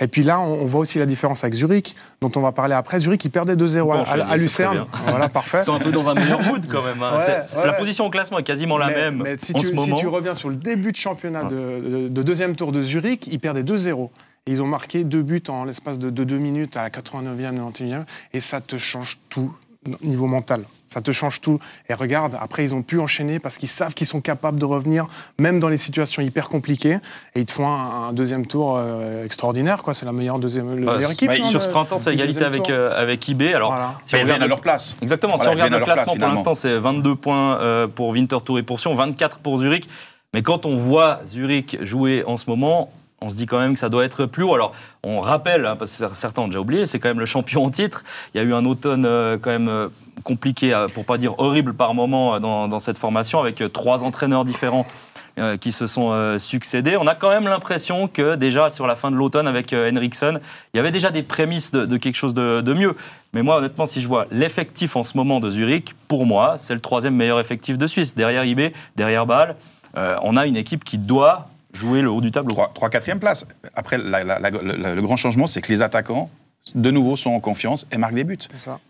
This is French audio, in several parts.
Et puis là, on, voit aussi la différence avec Zurich, dont on va parler après. Zurich, il perdait 2-0 à, Lucerne. Voilà, parfait. Ils sont un peu dans un meilleur mood quand même. Hein. La position au classement est quasiment la même mais si, tu, ce moment. si tu reviens sur le début de championnat ah. de, deuxième tour de Zurich, ils perdaient 2-0. Et ils ont marqué deux buts en l'espace de, deux minutes à la 89e, 91e. Et ça te change tout niveau mental. Ça te change tout. Et regarde, après, ils ont pu enchaîner parce qu'ils savent qu'ils sont capables de revenir, même dans les situations hyper compliquées. Et ils te font un, deuxième tour euh, extraordinaire. Quoi. C'est la meilleure, deuxième, bah, équipe. Bah, hein, sur ce printemps, c'est égalité avec, euh, avec IB. Alors, si on regarde à leur place. Exactement. si on regarde le classement, pour l'instant, c'est 22 points euh, pour Winterthur et Portion, 24 pour Zurich. Mais quand on voit Zurich jouer en ce moment, on se dit quand même que ça doit être plus haut. Alors, on rappelle, hein, parce que certains ont déjà oublié, c'est quand même le champion en titre. Il y a eu un automne euh, quand même euh, compliqué, euh, pour pas dire horrible par moment, dans, cette formation, avec trois entraîneurs différents qui se sont succédés. On a quand même l'impression que déjà sur la fin de l'automne avec Henriksen, il y avait déjà des prémices de, quelque chose de, de, mieux. Mais moi, honnêtement, si je vois l'effectif en ce moment de Zurich, pour moi, c'est le troisième meilleur effectif de Suisse. Derrière IB, derrière Bâle, on a une équipe qui doit jouer le haut du tableau. 3-4e place. Après, le, grand changement, c'est que les attaquants, de nouveau, sont en confiance et marquent des buts. C'est ça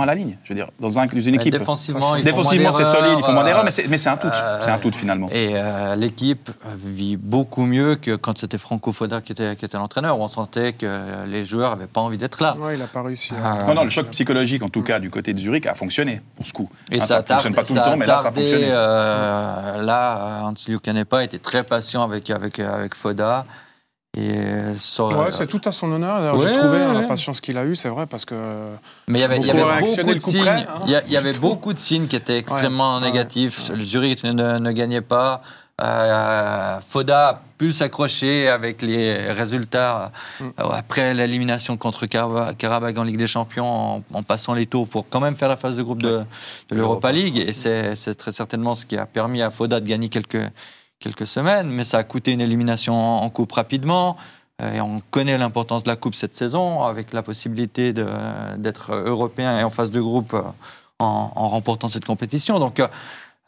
à la ligne. Je veux dire, dans, un, une équipe. Défensivement, défensivement c'est solide, ils font moins d'erreurs, mais c'est un tout. c'est un tout finalement. Et euh, l'équipe vit beaucoup mieux que quand c'était Franco Foda qui était, qui était l'entraîneur, où on sentait que les joueurs n'avaient pas envie d'être là. Oui, il n'a pas réussi. Non, non, le choc psychologique, en tout cas, du côté de Zurich, a fonctionné pour ce coup. Et hein, ça ne fonctionne pas tout le temps, mais là, ça a fonctionné. Euh, là, Antilio Canepa était très patient avec, avec, avec Foda. Et ouais, c'est tout à son honneur. J'ai trouvé hein, la patience qu'il a eue, c'est vrai, parce que. Mais il y avait, y avait beaucoup de signes. Hein. il y, avait beaucoup de signes qui étaient extrêmement négatifs. Le Zurich ne, ne, gagnait pas. Euh, Foda a pu s'accrocher avec les résultats mm. euh, après l'élimination contre Karabakh en Ligue des Champions en, passant les tours pour quand même faire la phase de groupe de, de l'Europa League. Et c'est très certainement ce qui a permis à Foda de gagner quelques quelques semaines, mais ça a coûté une élimination en coupe rapidement. Euh, et on connaît l'importance de la coupe cette saison, avec la possibilité d'être européen et en phase de groupe euh, en, remportant cette compétition. Donc,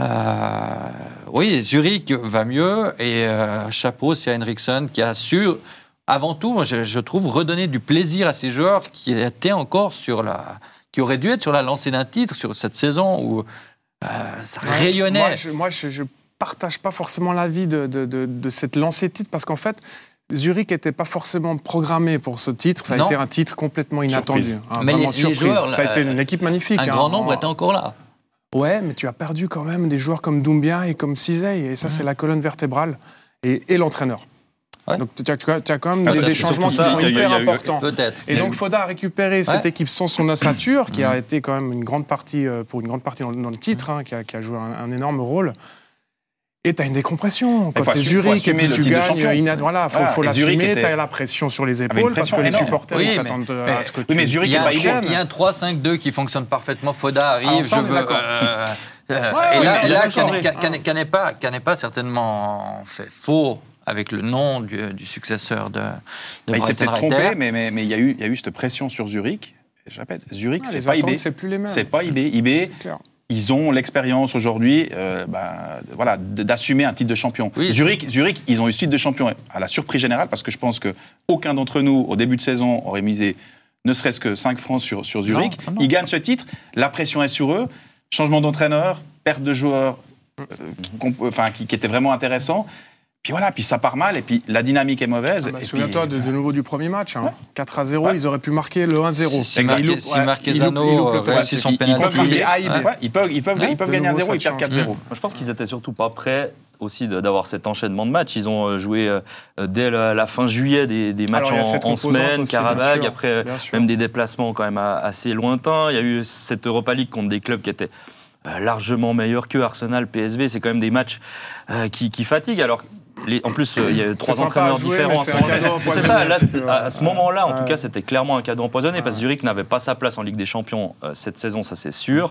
euh, oui, Zurich va mieux et chapeau, c'est Henriksen qui a su, avant tout, je, je, trouve, redonner du plaisir à ces joueurs qui étaient encore sur la, qui auraient dû être sur la lancée d'un titre sur cette saison où ça rayonnait. Moi, je, moi je partage pas forcément l'avis de, de, de, cette lancée de titre parce qu'en fait, Zurich n'était pas forcément programmé pour ce titre. Ça a été un titre complètement inattendu. Hein, mais les, surprise. ça a été une équipe magnifique. Un grand hein. nombre était encore là. Ouais, mais tu as perdu quand même des joueurs comme Doumbia et comme Cizey. Et ça, c'est la colonne vertébrale. Et, et l'entraîneur. Donc tu as, quand même des, changements qui sont hyper importants. Et donc Foda a récupéré cette équipe sans son ossature, qui a été quand même une grande partie, euh, pour une grande partie dans, le titre, hein, qui, a, qui, a, joué un, un énorme rôle. Et t'as une décompression. Quand t'es Zurich et puis tu gagnes, voilà, faut, faut l'assumer. T'as la pression sur les épaules parce que les supporters oui, s'attendent à ce que tu. mais Zurich il y a, il y a un 3-5-2 qui fonctionne parfectement. Foda arrive, je veux. Euh, euh, et là, là n'est pas certainement fait faux avec le nom du, du successeur de, de Il s'est peut-être trompé, mais, mais, mais il, y a eu, il y a eu cette pression sur Zurich. Je répète, Zurich, c'est pas IB. C'est plus les mêmes. C'est pas IB. IB, ils ont l'expérience aujourd'hui euh, bah, voilà, d'assumer un titre de champion. Zurich, Zurich, ils ont eu ce titre de champion à la surprise générale parce que je pense qu'aucun d'entre nous, au début de saison, aurait misé ne serait-ce que 5 francs sur, sur Zurich. Ils gagnent ce titre, la pression est sur eux, changement d'entraîneur, perte de joueurs euh, qui, enfin, qui, qui était vraiment intéressant. Puis voilà, puis ça part mal, et puis la dynamique est mauvaise. Ah bah, Souviens-toi de, nouveau du premier match. 4 hein. à 0, ils auraient pu marquer le 1-0. Si, si, Marquezano réussit son pénalty. Ils peuvent, ils peuvent, ils peuvent gagner 1-0, ils perdent 4-0. Je pense qu'ils étaient surtout pas prêts aussi d'avoir cet enchaînement de matchs. Ils ont euh, joué euh, dès la, fin juillet des, matchs en, semaine, Karabakh, après même des déplacements quand même assez lointains. Il y a eu cette Europa League contre des clubs qui étaient euh, largement meilleurs que Arsenal, PSV. C'est quand même des matchs qui, qui fatiguent. Alors en plus, euh, il y a trois entraîneurs différents. C'est ça, à ce moment-là, en tout cas, c'était clairement un cadeau empoisonné parce que Zurich n'avait pas sa place en Ligue des Champions euh, cette saison, ça c'est sûr.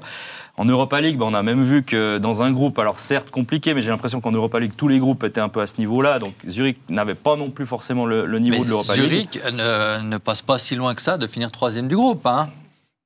En Europa League, ben, on a même vu que dans un groupe, alors certes compliqué, mais j'ai l'impression qu'en Europa League, tous les groupes étaient un peu à ce niveau-là. Donc Zurich n'avait pas non plus forcément le, niveau de l'Europa League. Zurich ne, passe pas si loin que ça de finir troisième du groupe. Hein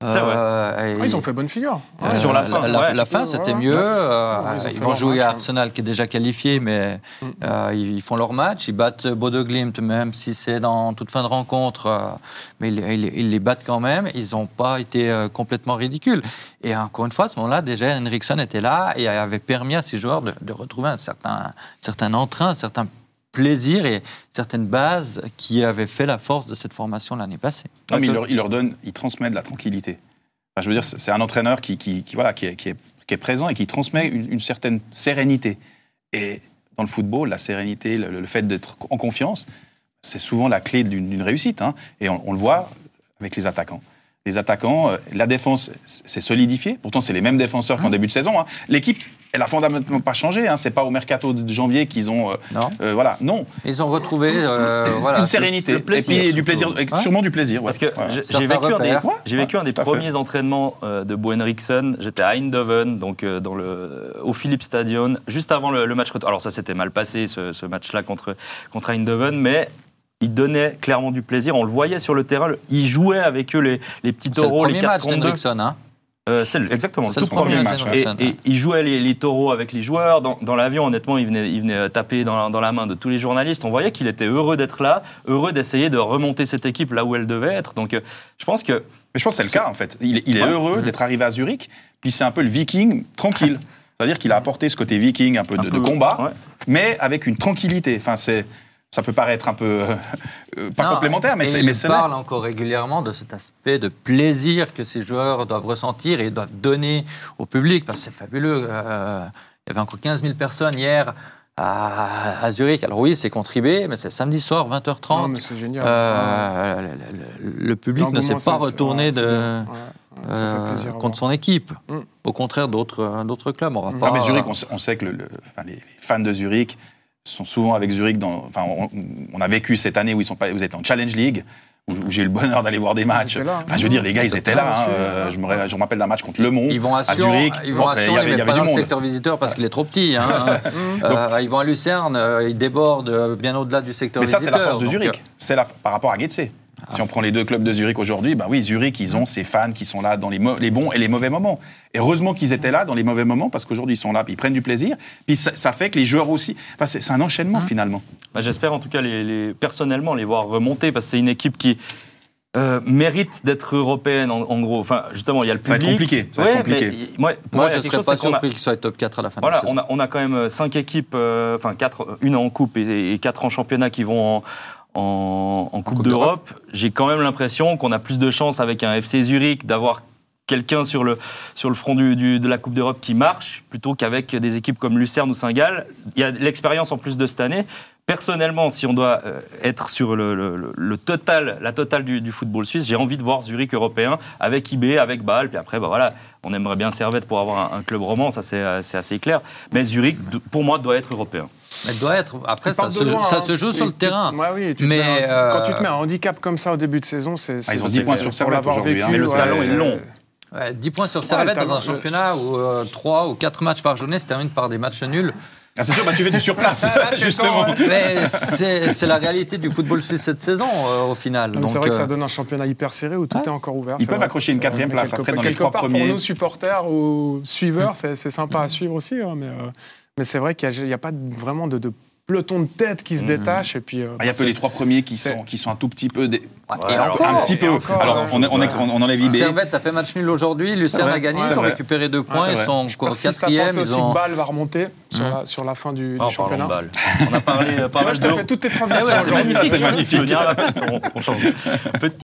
Euh, ils ont fait bonne figure. sur la fin, la, fin c'était mieux. Euh, ils, vont jouer à Arsenal qui est déjà qualifié, mais mm. euh, ils font leur match. Ils battent Bodo Glimt, même si c'est dans toute fin de rencontre. mais ils, les battent quand même. Ils n'ont pas été complètement ridicules. Et encore une fois, à ce moment-là, déjà, Henriksson était là et avait permis à ces joueurs de, de retrouver un certain, certain entrain, un certain plaisir et certaines bases qui avaient fait la force de cette formation l'année passée. Non, mais il leur, il leur, donne, il transmet de la tranquillité. Enfin, je veux dire, c'est un entraîneur qui, qui, voilà, qui est, qui, est, qui, est, présent et qui transmet une, certaine sérénité. Et dans le football, la sérénité, le, fait d'être en confiance, c'est souvent la clé d'une réussite. Hein. Et on, on, le voit avec les attaquants les attaquants, euh, la défense s'est solidifiée. Pourtant, c'est les mêmes défenseurs qu'en mmh. début de saison. Hein. L'équipe elle a fondamentalement pas changé. Hein. C'est pas au mercato de janvier qu'ils ont. Euh, non. Euh, voilà, non. Ils ont retrouvé euh, voilà, une sérénité et puis du plaisir, sûrement du plaisir. Parce que j'ai vécu, un des, j'ai vécu un des premiers entraînements de Bo Henriksen. J'étais à Eindhoven, donc dans le au Philips Stadion, juste avant le, match retour. Alors ça s'était mal passé ce, match-là contre contre Eindhoven, mais il donnait clairement du plaisir. On le voyait sur le terrain. Il jouait avec eux les, les petits taureaux, les 4 match hein euh, c'est exactement le tout premier match. Et, il jouait les, taureaux avec les joueurs. Dans, l'avion, honnêtement, il venait, il venait taper dans, la main de tous les journalistes. On voyait qu'il était heureux d'être là, heureux d'essayer de remonter cette équipe là où elle devait être. Donc, euh, je pense que. Mais je pense que c'est le cas, en fait. Il, est heureux d'être arrivé à Zurich, puis c'est un peu le viking tranquille. C'est-à-dire qu'il a apporté ce côté viking, un peu de, combat, mais avec une tranquillité. Enfin, c'est ça peut paraître un peu euh, euh, pas complémentaire, mais c'est. Il parle encore régulièrement de cet aspect de plaisir que ces joueurs doivent ressentir et doivent donner au public, parce que c'est fabuleux. Euh, il y avait encore 15 000 personnes hier à, Zurich. Alors oui, c'est contribué, mais c'est samedi soir, 20h30. Non, mais c'est génial. le, public ne s'est pas retourné de, contre son équipe. Mm. Au contraire d'autres clubs. On va pas... mais Zurich, on sait, que les fans de Zurich sont souvent avec Zurich. Dans, enfin, on, a vécu cette année où ils sont pas, vous êtes en Challenge League, où, j'ai eu le bonheur d'aller voir des matchs. enfin, je veux dire, les gars, ils étaient là. Hein. Euh, je, me, je me rappelle d'un match contre Le Mans ils vont à, Zurich. Ils vont à Sion, il y avait, pas dans le secteur visiteur parce qu'il est trop petit. Hein. euh, ils vont à Lucerne, euh, ils débordent bien au-delà du secteur visiteur. Mais ça, c'est la force de Zurich. C'est par rapport à Getse. Si on prend les deux clubs de Zurich aujourd'hui, bah oui, Zurich, ils ont ces fans qui sont là dans les, les bons et les mauvais moments. Et heureusement qu'ils étaient là dans les mauvais moments parce qu'aujourd'hui ils sont là, puis ils prennent du plaisir. Puis ça, fait que les joueurs aussi. Enfin, c'est un enchaînement mmh. finalement. Bah, J'espère en tout cas les, personnellement les voir remonter parce que c'est une équipe qui euh, mérite d'être européenne en, gros. Enfin, justement, il y a le public. Ça va être compliqué. Ça va être compliqué. moi, moi je ne serais pas surpris qu'il soit top 4 à la fin voilà, de la saison. On a, on a quand même 5 équipes, euh, enfin 4, une en coupe et, et 4 en championnat qui vont en, en, Coupe, d'Europe, j'ai quand même l'impression qu'on a plus de chance avec un FC Zurich d'avoir quelqu'un sur le, sur le front du, de la Coupe d'Europe qui marche, plutôt qu'avec des équipes comme Lucerne ou Saint-Gall. Il y a l'expérience en plus de cette année. Personnellement, si on doit euh, être sur le, total, la totale du, football suisse, j'ai envie de voir Zurich européen avec IB, avec Bâle, puis après, bah voilà, on aimerait bien Servette pour avoir un, club roman, ça c'est assez clair. Mais Zurich, pour moi, doit être européen. Elle doit être. Après, ça, se, ça se, joue sur le terrain. oui, mais euh, quand tu te mets un handicap comme ça au début de saison, c'est. Ah, ils ont 10 points sur Servette aujourd'hui. Hein. Mais le talon est long. 10 points sur Servette dans un championnat où 3 euh, ou 4 matchs par journée se terminent par des matchs nuls. Ah, c'est sûr, bah, tu fais du surplace, ah, justement. Mais c'est la réalité du football suisse cette saison, euh, au final. C'est vrai que ça euh, donne un championnat hyper serré où tout est encore ouvert. Ils peuvent accrocher une quatrième place après dans les trois premiers. Pour nous, supporters ou suiveurs, c'est sympa à suivre aussi. Hein, mais, mais c'est vrai qu'il n'y a, pas vraiment de peloton de tête qui se mmh. détache. Et puis, euh, ah, il y a peu les trois premiers qui sont, qui sont un tout petit peu. Des... un petit peu. alors, on, on, on, enlève IB. Servette a fait match nul aujourd'hui. Lucerne a gagné. Ils ont récupéré deux points. Ils sont quatrième. Ils aussi ont... Bâle va remonter sur, mmh. la, sur la fin du, oh, championnat. On a parlé pas mal de. fait toutes tes transitions. c'est magnifique. C'est magnifique. On change.